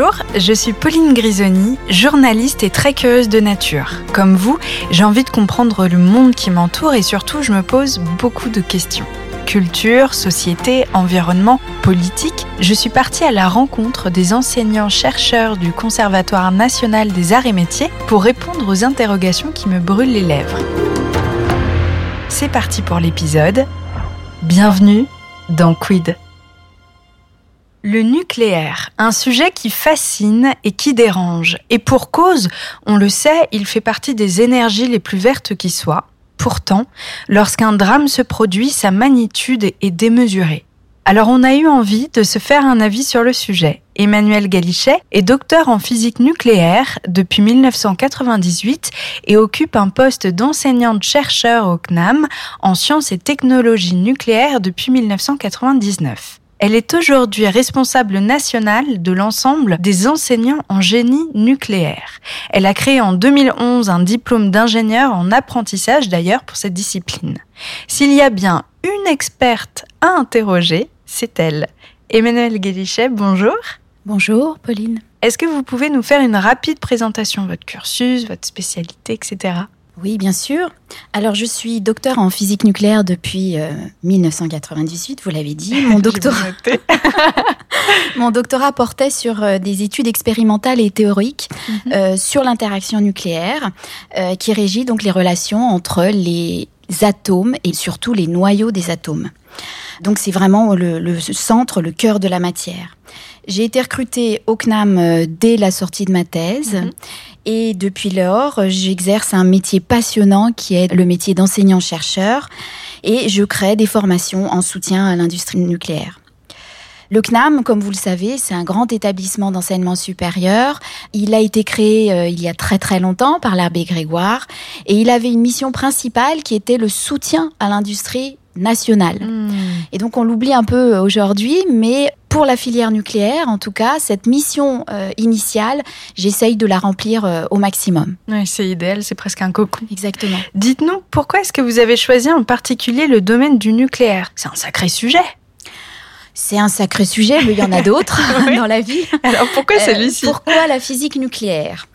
Bonjour, je suis Pauline Grisoni, journaliste et très curieuse de nature. Comme vous, j'ai envie de comprendre le monde qui m'entoure et surtout je me pose beaucoup de questions. Culture, société, environnement, politique, je suis partie à la rencontre des enseignants-chercheurs du Conservatoire national des arts et métiers pour répondre aux interrogations qui me brûlent les lèvres. C'est parti pour l'épisode. Bienvenue dans Quid? Le nucléaire, un sujet qui fascine et qui dérange. Et pour cause, on le sait, il fait partie des énergies les plus vertes qui soient. Pourtant, lorsqu'un drame se produit, sa magnitude est démesurée. Alors on a eu envie de se faire un avis sur le sujet. Emmanuel Galichet est docteur en physique nucléaire depuis 1998 et occupe un poste d'enseignante-chercheur au CNAM en sciences et technologies nucléaires depuis 1999. Elle est aujourd'hui responsable nationale de l'ensemble des enseignants en génie nucléaire. Elle a créé en 2011 un diplôme d'ingénieur en apprentissage d'ailleurs pour cette discipline. S'il y a bien une experte à interroger, c'est elle. Emmanuel Guélichet, bonjour. Bonjour Pauline. Est-ce que vous pouvez nous faire une rapide présentation de votre cursus, votre spécialité, etc. Oui, bien sûr. Alors, je suis docteur en physique nucléaire depuis 1998, vous l'avez dit. Mon doctorat... Mon doctorat portait sur euh, des études expérimentales et théoriques mhm. euh, sur l'interaction nucléaire, euh, qui régit donc les relations entre les atomes et surtout les noyaux des atomes. Donc, c'est vraiment le, centre, le cœur de la matière. J'ai été recrutée au CNAM dès la sortie de ma thèse. Mhm. Et depuis lors, j'exerce un métier passionnant qui est le métier d'enseignant-chercheur et je crée des formations en soutien à l'industrie nucléaire. Le CNAM, comme vous le savez, c'est un grand établissement d'enseignement supérieur. Il a été créé euh, il y a très très longtemps par l'abbé Grégoire et il avait une mission principale qui était le soutien à l'industrie nationale. Hmm. Et donc on l'oublie un peu aujourd'hui, mais pour la filière nucléaire, en tout cas, cette mission euh, initiale, j'essaye de la remplir euh, au maximum. Oui, c'est idéal, c'est presque un cocon. Exactement. Dites-nous, pourquoi est-ce que vous avez choisi en particulier le domaine du nucléaire? C'est un sacré sujet. C'est un sacré sujet, mais il y en a d'autres dans la vie. Alors pourquoi euh, celui-ci? Pourquoi la physique nucléaire?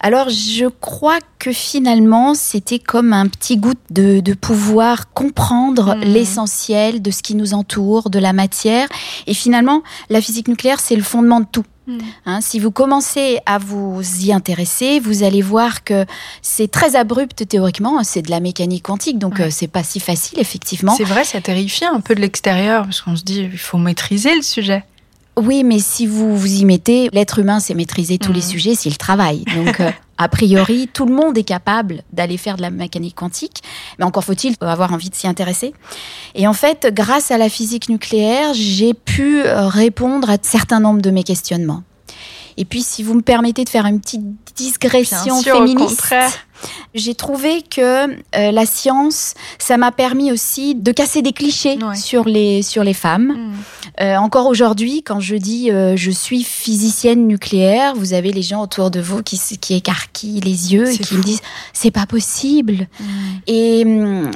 Alors je crois que finalement c'était comme un petit goût de, pouvoir comprendre hmm. l'essentiel de ce qui nous entoure, de la matière. Et finalement la physique nucléaire c'est le fondement de tout. Hmm. Hein, si vous commencez à vous y intéresser, vous allez voir que c'est très abrupt théoriquement, c'est de la mécanique quantique, donc euh, c'est pas si facile effectivement. C'est vrai, ça terrifie un peu de l'extérieur parce qu'on se dit il faut maîtriser le sujet. Oui, mais si vous vous y mettez, l'être humain sait maîtriser tous les mmh. sujets s'il travaille. Donc, euh, a priori, tout le monde est capable d'aller faire de la mécanique quantique, mais encore faut-il avoir envie de s'y intéresser. Et en fait, grâce à la physique nucléaire, j'ai pu euh, répondre à un certain nombre de mes questionnements. Et puis, si vous me permettez de faire une petite digression féministe, j'ai trouvé que euh, la science, ça m'a permis aussi de casser des clichés sur les sur les femmes. Mm. Euh, encore aujourd'hui, quand je dis euh, je suis physicienne nucléaire, vous avez les gens autour de vous qui qui écarquillent les yeux et qui me disent c'est pas possible. Mm. Et,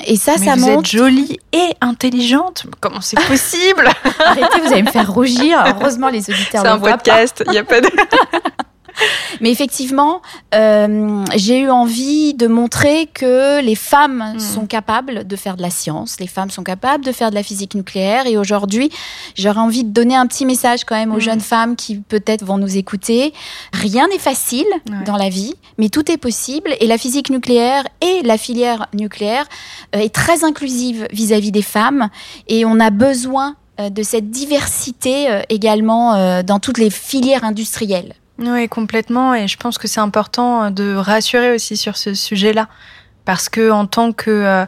et ça, Mais ça vous êtes jolie et intelligente. Comment c'est possible? Arrêtez, vous allez me faire rougir. Heureusement, les auditeurs. C'est un podcast. Il y a pas de. Mais effectivement, euh, j'ai eu envie de montrer que les femmes hmm. sont capables de faire de la science, les femmes sont capables de faire de la physique nucléaire. Et aujourd'hui, j'aurais envie de donner un petit message quand même aux hmm. jeunes femmes qui peut-être vont nous écouter. Rien n'est facile dans la vie, mais tout est possible. Et la physique nucléaire et la filière nucléaire euh, est très inclusive vis-à-vis des femmes. Et on a besoin euh, de cette diversité euh, également dans toutes les filières industrielles. Oui, complètement. Et je pense que c'est important euh, de rassurer aussi sur ce sujet-là. Parce que en tant que euh,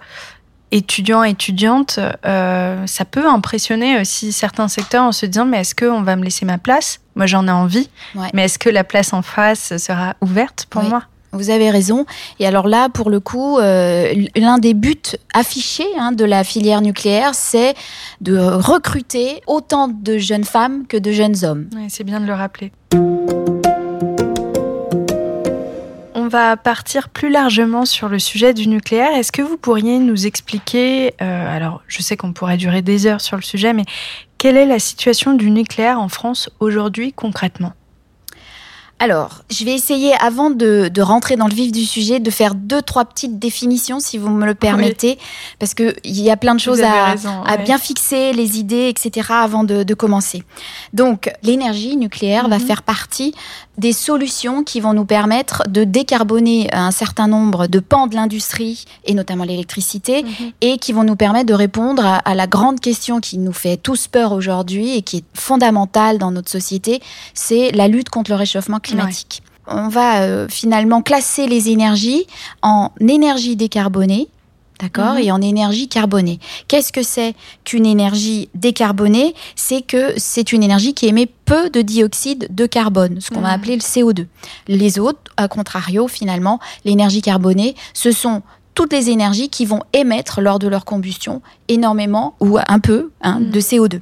étudiant, étudiante, euh, ça peut impressionner aussi certains secteurs en se disant mais est-ce qu'on va me laisser ma place? Moi j'en ai envie, mais est-ce que la place en face sera ouverte pour moi? Vous avez raison. Et alors là, pour le coup, l'un des buts affichés hein, de la filière nucléaire, c'est de recruter autant de jeunes femmes que de jeunes hommes. C'est bien de le rappeler. Va partir plus largement sur le sujet du nucléaire. Est-ce que vous pourriez nous expliquer, euh, alors je sais qu'on pourrait durer des heures sur le sujet, mais quelle est la situation du nucléaire en France aujourd'hui concrètement? Alors, je vais essayer, avant de, rentrer dans le vif du sujet, de faire deux, trois petites définitions, si vous me le permettez, parce qu'il y a plein de choses à, bien fixer, les idées, etc., avant de, commencer. Donc, l'énergie nucléaire va mhm. faire partie des solutions qui vont nous permettre de décarboner un certain nombre de pans de l'industrie, et notamment l'électricité, mhm. et qui vont nous permettre de répondre à, la grande question qui nous fait tous peur aujourd'hui et qui est fondamentale dans notre société, c'est la lutte contre le réchauffement climatique. On va euh, finalement classer les énergies en énergie décarbonée, d'accord, mhm. et en énergie carbonée. Qu'est-ce que c'est qu'une énergie décarbonée? C'est que c'est une énergie qui émet peu de dioxyde de carbone, ce qu'on va mhm. appeler le CO2. Les autres, à contrario, finalement, l'énergie carbonée, ce sont toutes les énergies qui vont émettre lors de leur combustion énormément ou un peu hein, mhm. de CO2.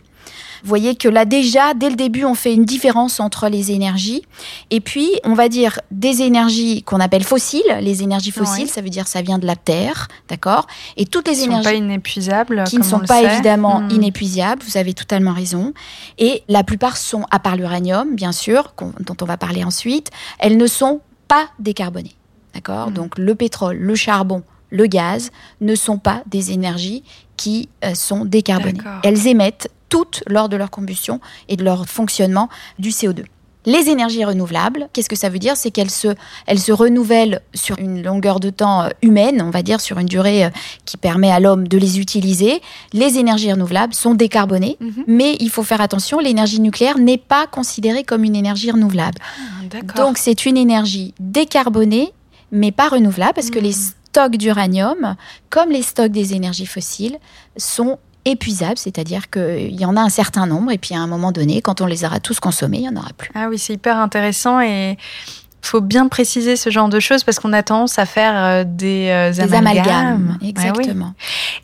Vous voyez que là déjà, dès le début, on fait une différence entre les énergies. Et puis, on va dire des énergies qu'on appelle fossiles. Les énergies fossiles, ça veut dire ça vient de la Terre, d'accord? Et toutes les énergies... Qui ne sont pas inépuisables. Qui ne sont pas évidemment hmm. inépuisables, vous avez totalement raison. Et la plupart sont, à part l'uranium, bien sûr, dont on va parler ensuite, elles ne sont pas décarbonées. D'accord? Hmm. Donc le pétrole, le charbon, le gaz ne sont pas des énergies qui euh, sont décarbonées. Elles émettent toutes lors de leur combustion et de leur fonctionnement du CO2. Les énergies renouvelables, qu'est-ce que ça veut dire? C'est qu'elles se, elles se renouvellent sur une longueur de temps euh, humaine, on va dire sur une durée euh, qui permet à l'homme de les utiliser. Les énergies renouvelables sont décarbonées, mhm. mais il faut faire attention, l'énergie nucléaire n'est pas considérée comme une énergie renouvelable. Ah, Donc c'est une énergie décarbonée, mais pas renouvelable, parce que les hmm. stocks d'uranium, comme les stocks des énergies fossiles, sont épuisable, c'est-à-dire qu'il y en a un certain nombre et puis à un moment donné, quand on les aura tous consommés, il n'y en aura plus. Ah oui, c'est hyper intéressant et faut bien préciser ce genre de choses parce qu'on a tendance à faire euh, des, euh, amalgames. Ah exactement.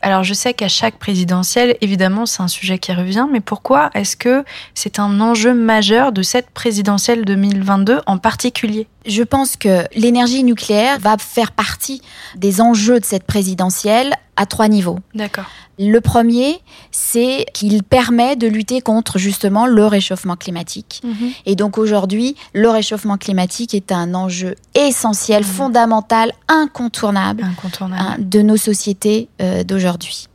Alors je sais qu'à chaque présidentielle, évidemment, c'est un sujet qui revient, mais pourquoi est-ce que c'est un enjeu majeur de cette présidentielle 2022 en particulier? Je pense que l'énergie nucléaire va faire partie des enjeux de cette présidentielle à trois niveaux. D'accord. Le premier, c'est qu'il permet de lutter contre justement le réchauffement climatique. Mhm. Et donc aujourd'hui, le réchauffement climatique est un enjeu essentiel, mhm. fondamental, incontournable, hein, de nos sociétés euh, d'aujourd'hui.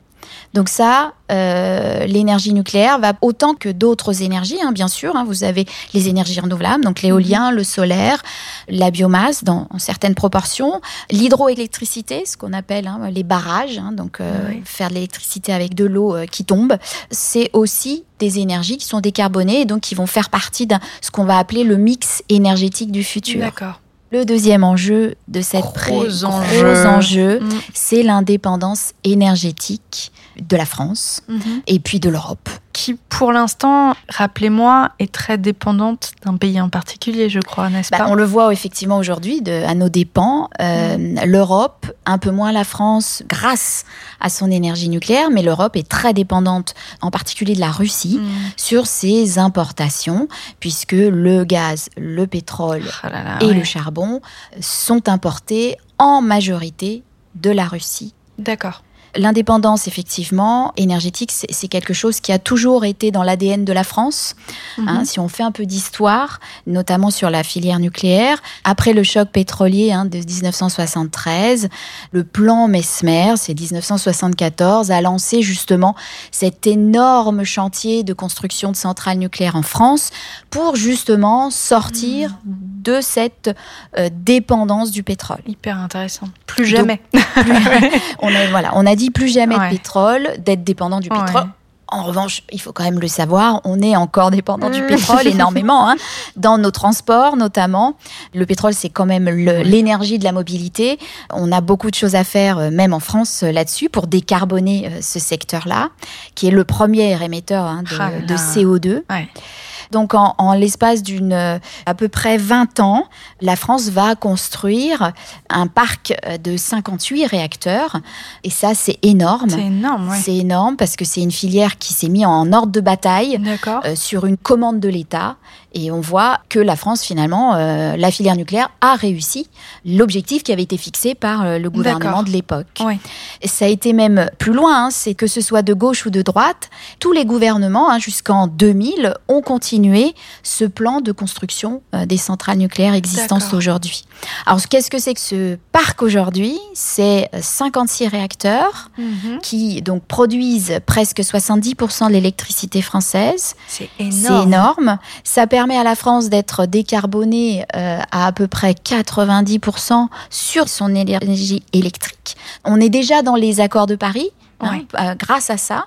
Donc ça, euh, l'énergie nucléaire va autant que d'autres énergies, hein, bien sûr. Hein, vous avez les énergies renouvelables, donc l'éolien, mhm. le solaire, la biomasse dans en certaines proportions, l'hydroélectricité, ce qu'on appelle hein, les barrages, donc euh, faire de l'électricité avec de l'eau euh, qui tombe, c'est aussi des énergies qui sont décarbonées et donc qui vont faire partie de ce qu'on va appeler le mix énergétique du futur. D'accord. Le deuxième enjeu de cette gros enjeu, mm. c'est l'indépendance énergétique de la France mhm. et puis de l'Europe. Qui, pour l'instant, rappelez-moi, est très dépendante d'un pays en particulier, je crois, n'est-ce bah, pas? On le voit effectivement aujourd'hui à nos dépens. Euh, mhm. L'Europe, un peu moins la France, grâce à son énergie nucléaire, mais l'Europe est très dépendante, en particulier de la Russie, mhm. sur ses importations, puisque le gaz, le pétrole oh et le charbon sont importés en majorité de la Russie. D'accord. L'indépendance, effectivement, énergétique, c'est quelque chose qui a toujours été dans l'ADN de la France. Hein, mhm. si on fait un peu d'histoire, notamment sur la filière nucléaire, après le choc pétrolier hein, de 1973, le plan Mesmer, c'est 1974, a lancé justement cet énorme chantier de construction de centrales nucléaires en France pour justement sortir mhm. de cette euh, dépendance du pétrole. Hyper intéressant. Plus jamais. on a, voilà, on a dit plus jamais de pétrole, d'être dépendant du pétrole. En revanche, il faut quand même le savoir, on est encore dépendant du pétrole énormément, hein, dans nos transports notamment. Le pétrole, c'est quand même l'énergie de la mobilité. On a beaucoup de choses à faire, euh, même en France, euh, là-dessus, pour décarboner euh, ce secteur-là, qui est le premier émetteur hein, de, ah de, CO2. Donc en, l'espace d'une euh, à peu près 20 ans, la France va construire un parc euh, de 58 réacteurs. Et ça, c'est énorme. C'est énorme, oui. C'est énorme parce que c'est une filière qui s'est mise en ordre de bataille euh, sur une commande de l'État Et on voit que la France, finalement, euh, la filière nucléaire a réussi l'objectif qui avait été fixé par euh, le gouvernement de l'époque. Oui. Ça a été même plus loin, hein, c'est que ce soit de gauche ou de droite, tous les gouvernements, hein, jusqu'en 2000, ont continué ce plan de construction euh, des centrales nucléaires existantes aujourd'hui. Alors, qu'est-ce que c'est que ce parc aujourd'hui? C'est 56 réacteurs mhm. qui donc produisent presque 70% de l'électricité française. C'est énorme. Ça permet permet à la France d'être décarbonée euh, à à peu près 90% sur son énergie électrique. On est déjà dans les accords de Paris hein, euh, grâce à ça.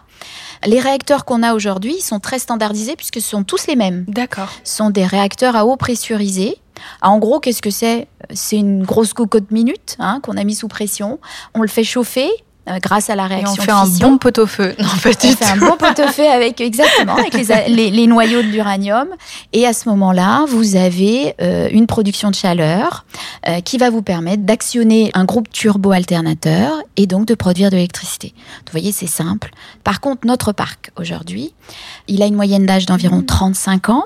Les réacteurs qu'on a aujourd'hui sont très standardisés puisque ce sont tous les mêmes. D'accord. Ce sont des réacteurs à eau pressurisée. En gros, qu'est-ce que c'est? C'est une grosse cocotte minute hein, qu'on a mis sous pression. On le fait chauffer euh, grâce à la réaction. Et on fait un bon pot-au-feu. on fait un bon pot-au-feu avec exactement avec les, les, noyaux de l'uranium. Et à ce moment-là, vous avez euh, une production de chaleur euh, qui va vous permettre d'actionner un groupe turbo-alternateur et donc de produire de l'électricité. Vous voyez, c'est simple. Par contre, notre parc aujourd'hui, il a une moyenne d'âge d'environ 35 mmh. ans.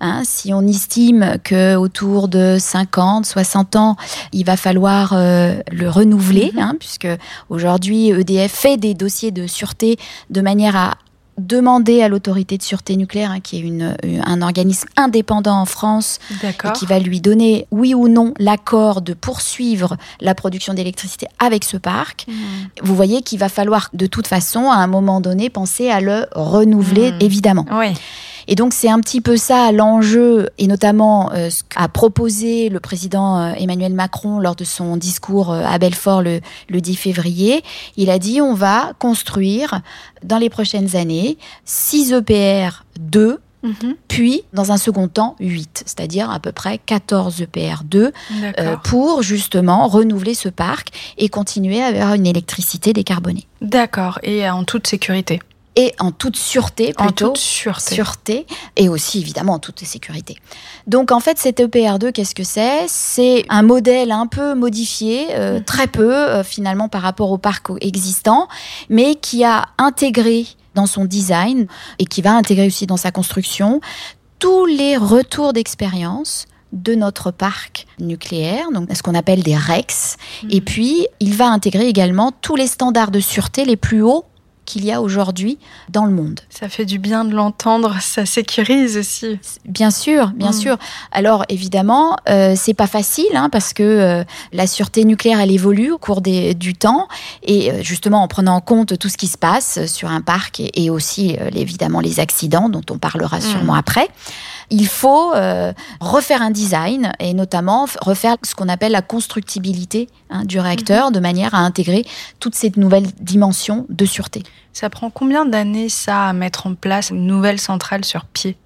Hein, si on estime que autour de 50, 60 ans, il va falloir euh, le renouveler, mm-hmm. hein, puisque aujourd'hui EDF fait des dossiers de sûreté de manière à demander à l'autorité de sûreté nucléaire, hein, qui est une, un organisme indépendant en France, et qui va lui donner oui ou non l'accord de poursuivre la production d'électricité avec ce parc. Mm. Vous voyez qu'il va falloir de toute façon, à un moment donné, penser à le renouveler, mm. évidemment. Oui. Et donc c'est un petit peu ça l'enjeu, et notamment euh, ce qu'a proposé le président euh, Emmanuel Macron lors de son discours euh, à Belfort le, 10 février. Il a dit on va construire dans les prochaines années 6 EPR 2 puis, dans un second temps, 8, c'est-à-dire à peu près 14 EPR2 pour justement renouveler ce parc et continuer à avoir une électricité décarbonée. D'accord, et en toute sécurité et en toute sûreté plutôt. En toute sûreté. sûreté. et aussi évidemment en toute sécurité. Donc en fait cet EPR2 qu'est-ce que c'est? C'est un modèle un peu modifié, euh, mhm. très peu euh, finalement par rapport au parc existant, mais qui a intégré dans son design et qui va intégrer aussi dans sa construction tous les retours d'expérience de notre parc nucléaire, donc ce qu'on appelle des REX. Mhm. Et puis, il va intégrer également tous les standards de sûreté les plus hauts qu'il y a aujourd'hui dans le monde. Ça fait du bien de l'entendre, ça sécurise aussi. Bien sûr, bien mm. sûr. Alors évidemment, euh, c'est pas facile hein, parce que euh, la sûreté nucléaire elle évolue au cours des, du temps et euh, justement en prenant en compte tout ce qui se passe sur un parc et, aussi euh, évidemment les accidents dont on parlera mm. sûrement après. Il faut refaire un design et notamment refaire ce qu'on appelle la constructibilité hein, du réacteur mm-hmm. de manière à intégrer toutes ces nouvelles dimensions de sûreté. Ça prend combien d'années, ça, à mettre en place une nouvelle centrale sur pied?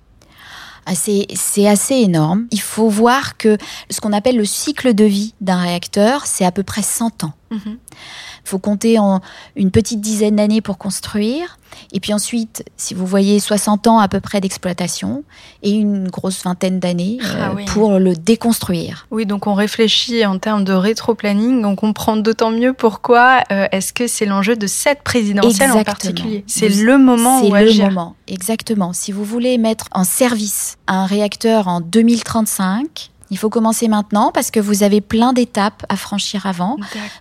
Ah, c'est assez énorme. Il faut voir que ce qu'on appelle le cycle de vie d'un réacteur, c'est à peu près 100 ans. Il faut compter en une petite dizaine d'années pour construire. Et puis ensuite, si vous voyez 60 ans à peu près d'exploitation et une grosse vingtaine d'années ah euh, pour le déconstruire. Oui, donc on réfléchit en termes de rétro-planning, on comprend d'autant mieux pourquoi euh, est-ce que c'est l'enjeu de cette présidentielle en particulier? C'est le moment où C'est le moment, exactement. Si vous voulez mettre en service un réacteur en 2035, il faut commencer maintenant parce que vous avez plein d'étapes à franchir avant.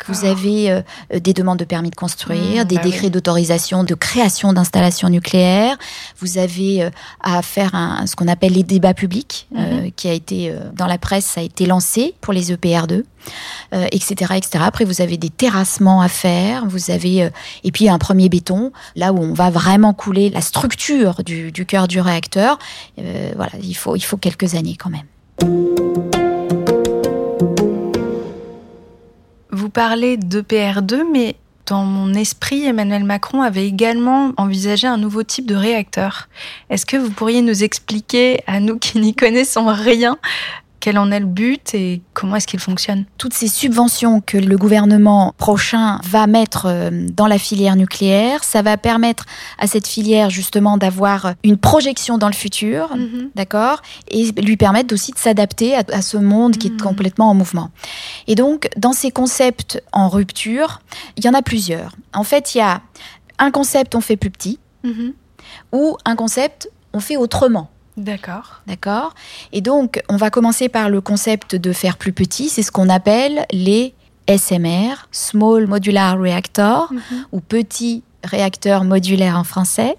Vous avez euh, des demandes de permis de construire, mmh, des bah décrets d'autorisation de création d'installations nucléaires. Vous avez euh, à faire un, ce qu'on appelle les débats publics, euh, mmh. qui a été dans la presse, ça a été lancé pour les EPR2. etc., etc. Après, vous avez des terrassements à faire, vous avez et puis un premier béton, là où on va vraiment couler la structure du, du cœur du réacteur. voilà, il faut il faut quelques années quand même. Vous parlez d'EPR2, mais dans mon esprit, Emmanuel Macron avait également envisagé un nouveau type de réacteur. Est-ce que vous pourriez nous expliquer, à nous qui n'y connaissons rien, quel en est le but et comment est-ce qu'il fonctionne Toutes ces subventions que le gouvernement prochain va mettre euh, dans la filière nucléaire, ça va permettre à cette filière justement d'avoir une projection dans le futur, mhm. d'accord Et lui permettre aussi de s'adapter à, ce monde qui est mhm. complètement en mouvement. Et donc, dans ces concepts en rupture, il y en a plusieurs. En fait, il y a un concept on fait plus petit, mhm. ou un concept on fait autrement. D'accord. D'accord. Et donc, on va commencer par le concept de faire plus petit. C'est ce qu'on appelle les SMR, Small Modular Reactor, mhm. ou petits réacteurs modulaires en français.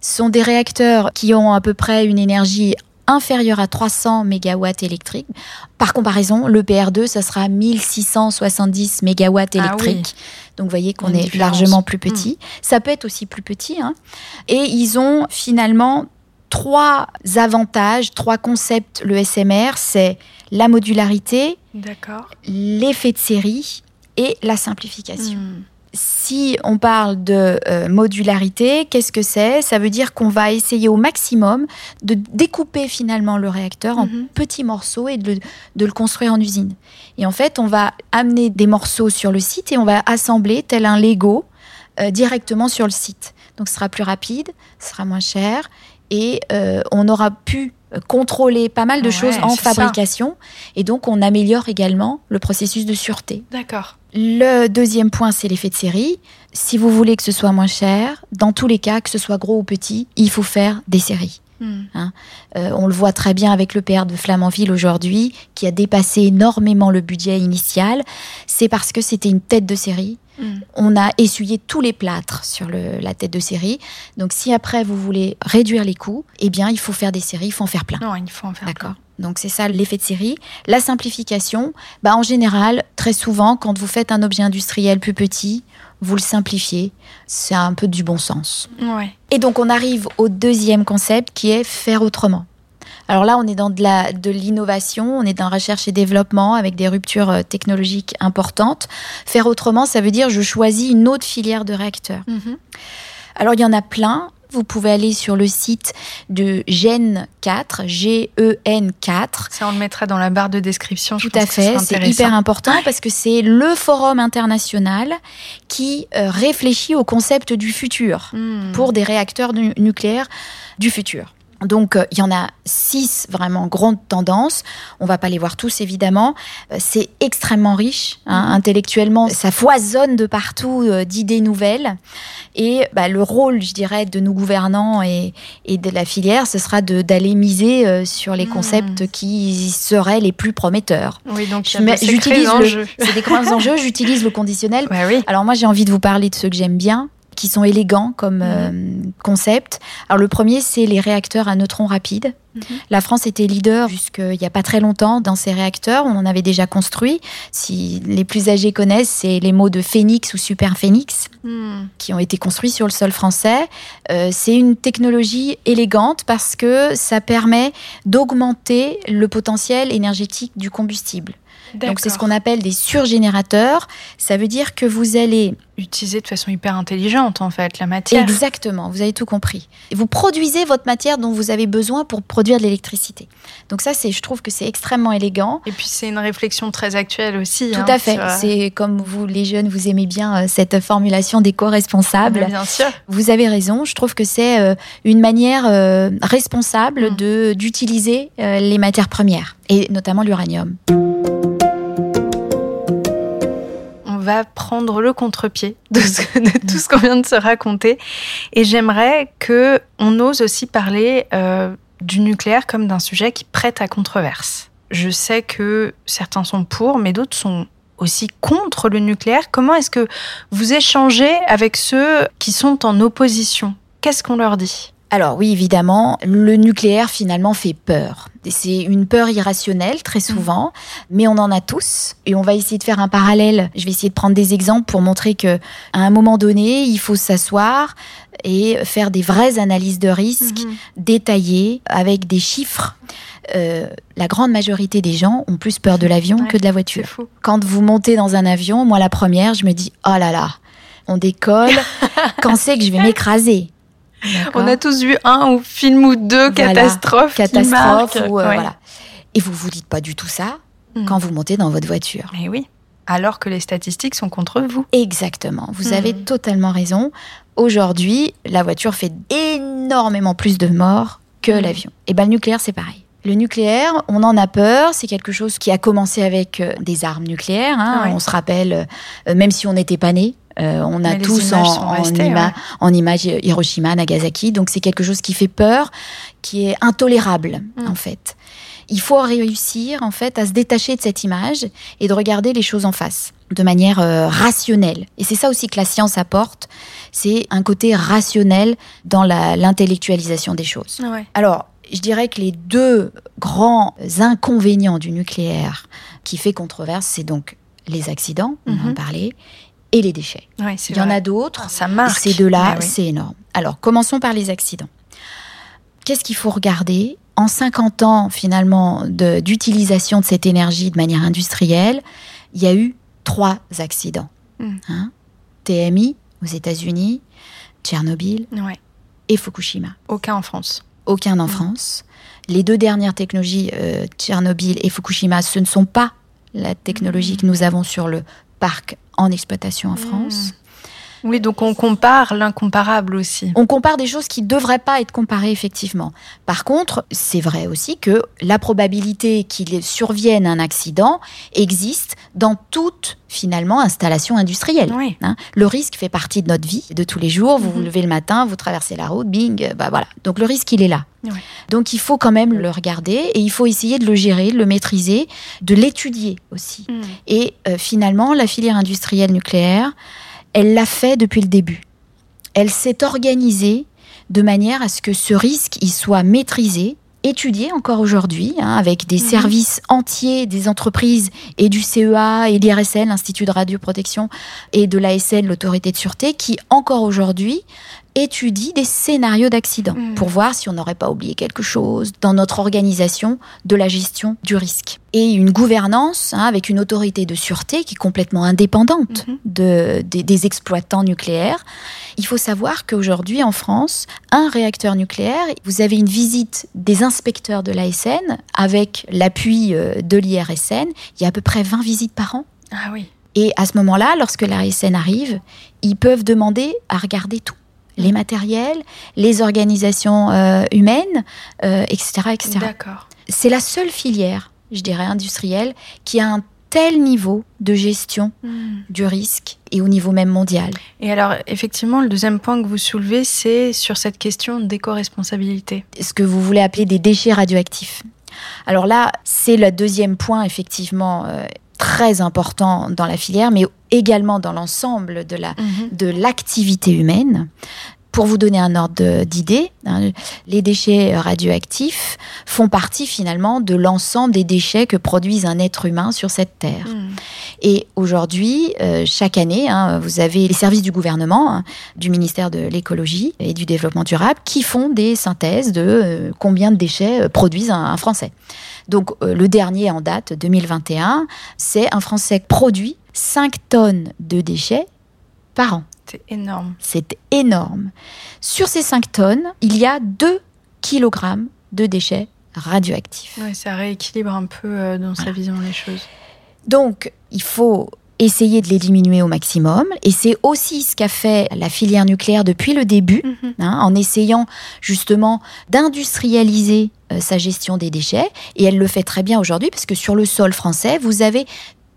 Ce sont des réacteurs qui ont à peu près une énergie inférieure à 300 MW électriques. Par comparaison, le PR2, ça sera 1670 MW ah électriques. Donc vous voyez qu'on est largement plus petit. Hmm. Ça peut être aussi plus petit. Hein. Et ils ont finalement trois avantages, trois concepts. Le SMR, c'est la modularité, l'effet de série et la simplification. Hmm si on parle de euh, modularité, qu'est-ce que c'est? Ça veut dire qu'on va essayer au maximum de découper finalement le réacteur en mhm. petits morceaux et de, le construire en usine. Et en fait, on va amener des morceaux sur le site et on va assembler tel un Lego euh, directement sur le site. Donc ce sera plus rapide, ce sera moins cher et euh, on aura pu contrôler pas mal de choses en fabrication et donc on améliore également le processus de sûreté. D'accord. Le deuxième point, c'est l'effet de série. Si vous voulez que ce soit moins cher, dans tous les cas, que ce soit gros ou petit, il faut faire des séries. Hmm. Hein. Euh, on le voit très bien avec le PR de Flamanville aujourd'hui, qui a dépassé énormément le budget initial. C'est parce que c'était une tête de série. Hmm. On a essuyé tous les plâtres sur la tête de série. Donc, si après vous voulez réduire les coûts, eh bien, il faut faire des séries, il faut en faire plein. Non, il faut en faire D'accord. Donc c'est ça l'effet de série. La simplification, bah en général, très souvent, quand vous faites un objet industriel plus petit, vous le simplifiez. C'est un peu du bon sens. Et donc on arrive au deuxième concept qui est faire autrement. Alors là, on est dans de l'innovation, on est dans recherche et développement avec des ruptures euh, technologiques importantes. Faire autrement, ça veut dire je choisis une autre filière de réacteurs. Mhm. Alors il y en a plein. Vous pouvez aller sur le site de GEN 4, G-E-N 4. Ça, on le mettra dans la barre de description. Tout à fait, c'est hyper important parce que c'est le forum international qui euh, réfléchit au concept du futur hmm. pour des réacteurs nucléaires du futur. Donc, euh, il y en a six vraiment grandes tendances. On va pas les voir tous, évidemment. Euh, c'est extrêmement riche, hein, mhm. intellectuellement. Ça foisonne de partout euh, d'idées nouvelles. Et bah, le rôle, je dirais, de nos gouvernants et, de la filière, ce sera d'aller miser sur les mhm. concepts qui seraient les plus prometteurs. Oui, donc j'utilise le, c'est des grands enjeux. J'utilise le conditionnel. oui. Alors moi, j'ai envie de vous parler de ceux que j'aime bien qui sont élégants comme mhm. euh, concept. Alors le premier, c'est les réacteurs à neutrons rapides. Mhm. La France était leader jusqu'il n'y a pas très longtemps dans ces réacteurs. On en avait déjà construit. Si les plus âgés connaissent, c'est les mots de Phoenix ou Super Phoenix hmm. qui ont été construits sur le sol français. Euh, c'est une technologie élégante parce que ça permet d'augmenter le potentiel énergétique du combustible. Donc c'est ce qu'on appelle des surgénérateurs. Ça veut dire que vous allez utiliser de façon hyper intelligente en fait la matière. Exactement, vous avez tout compris. vous produisez votre matière dont vous avez besoin pour produire de l'électricité. Donc ça c'est je trouve que c'est extrêmement élégant. Et puis c'est une réflexion très actuelle aussi. Tout hein, à fait. C'est comme vous les jeunes vous aimez bien euh, cette formulation d'éco-responsable. Bien sûr. Vous avez raison, je trouve que c'est euh, une manière euh, responsable mm. de d'utiliser les matières premières et notamment l'uranium va prendre le contre-pied de, tout ce qu'on vient de se raconter. Et j'aimerais que on ose aussi parler euh, du nucléaire comme d'un sujet qui prête à controverse. Je sais que certains sont pour, mais d'autres sont aussi contre le nucléaire. Comment est-ce que vous échangez avec ceux qui sont en opposition? Qu'est-ce qu'on leur dit? Alors oui, évidemment, le nucléaire finalement fait peur. C'est une peur irrationnelle très souvent, mais on en a tous. Et on va essayer de faire un parallèle. Je vais essayer de prendre des exemples pour montrer que à un moment donné, il faut s'asseoir et faire des vraies analyses de risques mhm. détaillées avec des chiffres. Euh, la grande majorité des gens ont plus peur de l'avion que de la voiture. Quand vous montez dans un avion, moi la première, je me dis oh là là, on décolle, quand c'est que je vais m'écraser? On a tous vu un ou film ou deux catastrophes. Catastrophe ou euh, voilà. Et vous vous dites pas du tout ça hmm. quand vous montez dans votre voiture. Mais oui. Alors que les statistiques sont contre vous. Exactement. Vous hmm. avez totalement raison. Aujourd'hui, la voiture fait énormément plus de morts que hmm. l'avion. Et ben le nucléaire, c'est pareil. Le nucléaire, on en a peur. C'est quelque chose qui a commencé avec euh, des armes nucléaires. Hein. On se rappelle, euh, même si on n'était pas né, Euh, on a tous en, en, image Hiroshima, Nagasaki. Donc c'est quelque chose qui fait peur, qui est intolérable mm. en fait. Il faut réussir en fait à se détacher de cette image et de regarder les choses en face de manière euh, rationnelle. Et c'est ça aussi que la science apporte, c'est un côté rationnel dans l'intellectualisation des choses. Alors, je dirais que les deux grands inconvénients du nucléaire qui fait controverse, c'est donc les accidents, on en mhm. parlait, et les déchets. Il y en a d'autres. Ça marche. Ces deux-là, c'est énorme. Alors, commençons par les accidents. Qu'est-ce qu'il faut regarder En 50 ans, finalement, d'utilisation de, cette énergie de manière industrielle, il y a eu trois accidents. Hmm. Hein? TMI aux États-Unis, Tchernobyl et Fukushima. Aucun en France. Aucun en hmm. France. Les deux dernières technologies, euh, Tchernobyl et Fukushima, ce ne sont pas la technologie que nous avons sur le parc en exploitation en France. Oui, donc on compare l'incomparable aussi. On compare des choses qui ne devraient pas être comparées, effectivement. Par contre, c'est vrai aussi que la probabilité qu'il survienne un accident existe dans toute, finalement, installation industrielle. Hein. le risque fait partie de notre vie de tous les jours. Vous vous mhm. levez le matin, vous traversez la route, bing, bah voilà. Donc le risque, il est là. Donc il faut quand même le regarder et il faut essayer de le gérer, de le maîtriser, de l'étudier aussi. Mm. Et euh, finalement, la filière industrielle nucléaire, elle l'a fait depuis le début. Elle s'est organisée de manière à ce que ce risque y soit maîtrisé, étudié encore aujourd'hui, hein, avec des mhm. services entiers des entreprises et du CEA et l'IRSN, l'Institut de radioprotection, et de l'ASN, l'autorité de sûreté, qui encore aujourd'hui étudie des scénarios d'accident hmm. pour voir si on n'aurait pas oublié quelque chose dans notre organisation de la gestion du risque. Et une gouvernance hein, avec une autorité de sûreté qui est complètement indépendante hmm. de, des exploitants nucléaires. Il faut savoir qu'aujourd'hui en France, un réacteur nucléaire, vous avez une visite des inspecteurs de l'ASN avec l'appui euh, de l'IRSN. Il y a à peu près 20 visites par an. Ah oui. Et à ce moment-là, lorsque l'ASN arrive, ils peuvent demander à regarder tout les matériels, les organisations euh, humaines, etc. Euh, etc. D'accord. C'est la seule filière, je dirais, industrielle qui a un tel niveau de gestion hmm. du risque et au niveau même mondial. Et alors, effectivement, le deuxième point que vous soulevez, c'est sur cette question d'éco-responsabilité. Ce que vous voulez appeler des déchets radioactifs. Alors là, c'est le deuxième point, effectivement, euh, très important dans la filière, mais également dans l'ensemble de la mhm. de l'activité humaine. Pour vous donner un ordre d'idée, hein, les déchets radioactifs font partie finalement de l'ensemble des déchets que produise un être humain sur cette terre. Mhm. Et aujourd'hui, euh, chaque année, hein, vous avez les services du gouvernement, hein, du ministère de l'écologie et du développement durable, qui font des synthèses de euh, combien de déchets euh, produisent un Français. Donc euh, le dernier en date, 2021, c'est un Français produit 5 tonnes de déchets par an. C'est énorme. C'est énorme. Sur ces 5 tonnes, il y a 2 kg de déchets radioactifs. Oui, ça rééquilibre un peu euh, dans sa vision des choses. Donc, il faut essayer de les diminuer au maximum. Et c'est aussi ce qu'a fait la filière nucléaire depuis le début, mhm. hein, en essayant justement d'industrialiser euh, sa gestion des déchets. Et elle le fait très bien aujourd'hui, parce que sur le sol français, vous avez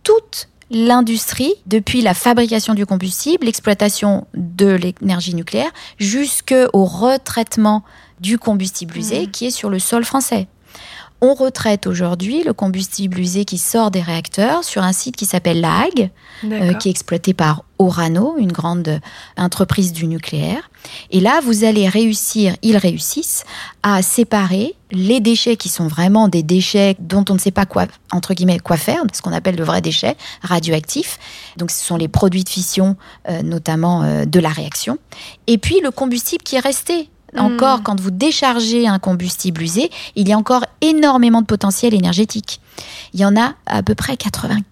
toute l'industrie, depuis la fabrication du combustible, l'exploitation de l'énergie nucléaire, jusqu'au retraitement du combustible usé mhm. qui est sur le sol français. On retraite aujourd'hui le combustible usé qui sort des réacteurs sur un site qui s'appelle LAG, euh, qui est exploité par Orano, une grande entreprise du nucléaire. Et là, vous allez réussir, ils réussissent à séparer les déchets qui sont vraiment des déchets dont on ne sait pas quoi, entre guillemets, quoi faire, ce qu'on appelle de vrais déchets radioactifs. Donc, ce sont les produits de fission, euh, notamment euh, de la réaction. Et puis, le combustible qui est resté encore, hmm. quand vous déchargez un combustible usé, il y a encore énormément de potentiel énergétique. Il y en a à peu près 95%.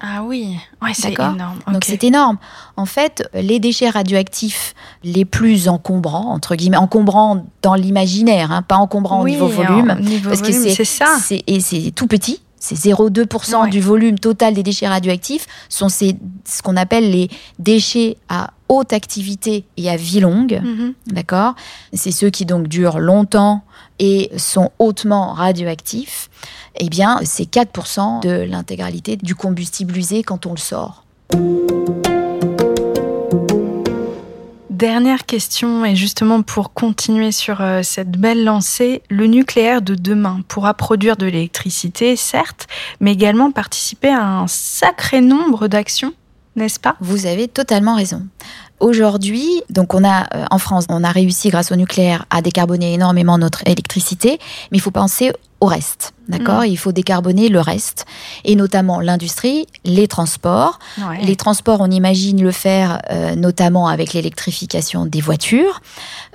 Ah oui, c'est énorme. Donc c'est énorme. En fait, les déchets radioactifs les plus encombrants, entre guillemets, encombrants dans l'imaginaire, hein, pas encombrants au niveau volume, parce que c'est. Et c'est tout petit c'est 0,2% du volume total des déchets radioactifs, sont ces, ce qu'on appelle les déchets à haute activité et à vie longue. Mhm. D'accord? C'est ceux qui donc durent longtemps et sont hautement radioactifs. Eh bien, c'est 4% de l'intégralité du combustible usé quand on le sort. Dernière question, et justement pour continuer sur euh, cette belle lancée, le nucléaire de demain pourra produire de l'électricité, certes, mais également participer à un sacré nombre d'actions, Vous avez totalement raison. Aujourd'hui, euh, en France, on a réussi grâce au nucléaire à décarboner énormément notre électricité, mais il faut penser au reste. D'accord mm. Il faut décarboner le reste, et notamment l'industrie, les transports. Les transports, on imagine le faire euh, notamment avec l'électrification des voitures.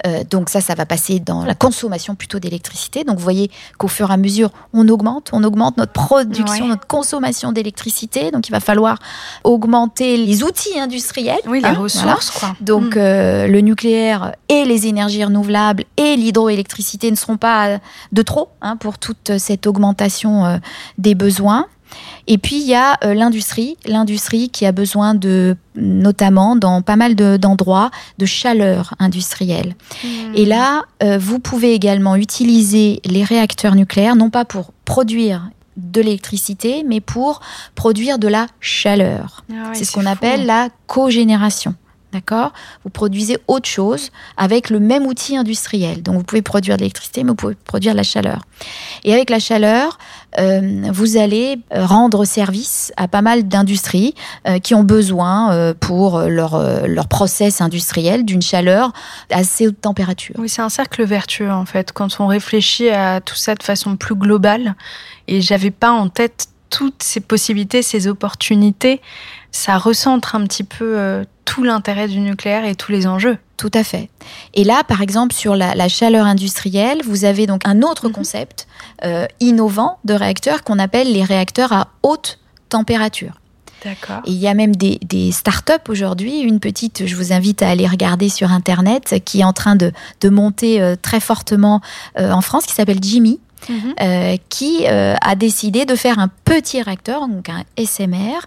Euh, donc ça, ça va passer dans la consommation plutôt d'électricité. Donc vous voyez qu'au fur et à mesure, on augmente, on augmente notre production, notre consommation d'électricité. Donc il va falloir augmenter les outils industriels. Oui, les hein, ressources. Quoi. Donc mm. euh, le nucléaire et les énergies renouvelables et l'hydroélectricité ne seront pas de trop hein, pour toute cette augmentation euh, des besoins. Et puis il y a euh, l'industrie, l'industrie qui a besoin de, notamment dans pas mal d'endroits, de, chaleur industrielle. Hmm. Et là, euh, vous pouvez également utiliser les réacteurs nucléaires, non pas pour produire de l'électricité, mais pour produire de la chaleur. Ah c'est ce qu'on appelle la cogénération. D'accord? Vous produisez autre chose avec le même outil industriel. Donc vous pouvez produire de l'électricité, mais vous pouvez produire de la chaleur. Et avec la chaleur, euh, vous allez euh, rendre service à pas mal d'industries euh, qui ont besoin pour leur, leur process industriel d'une chaleur assez haute température. Oui, c'est un cercle vertueux en fait, quand on réfléchit à tout ça de façon plus globale. Et j'avais pas en tête toutes ces possibilités, ces opportunités, ça recentre un petit peu tout l'intérêt du nucléaire et tous les enjeux. Tout à fait. Et là, par exemple, sur la, chaleur industrielle, vous avez donc un autre mhm. concept euh, innovant de réacteurs qu'on appelle les réacteurs à haute température. D'accord. il y a même des, des start-up aujourd'hui, une petite, je vous invite à aller regarder sur Internet, qui est en train de, de monter euh, très fortement en France, qui s'appelle Jimmy, Mhm. Euh, qui euh, a décidé de faire un petit réacteur, donc un SMR,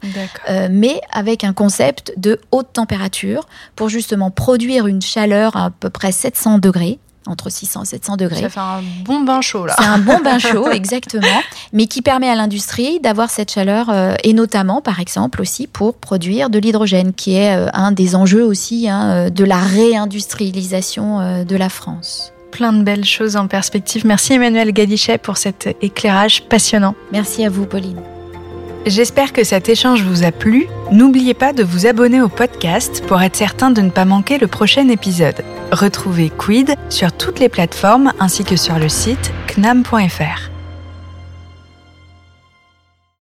euh, mais avec un concept de haute température pour justement produire une chaleur à, peu près 700 degrés entre 600 et 700 degrés. Ça fait un bon bain chaud là. C'est un bon bain chaud, exactement, mais qui permet à l'industrie d'avoir cette chaleur et notamment, par exemple, aussi pour produire de l'hydrogène, qui est un des enjeux aussi hein, de la réindustrialisation de la France plein de belles choses en perspective. Merci Emmanuel Gadichet pour cet éclairage passionnant. Merci à vous Pauline. J'espère que cet échange vous a plu. N'oubliez pas de vous abonner au podcast pour être certain de ne pas manquer le prochain épisode. Retrouvez Quid sur toutes les plateformes ainsi que sur le site knam.fr.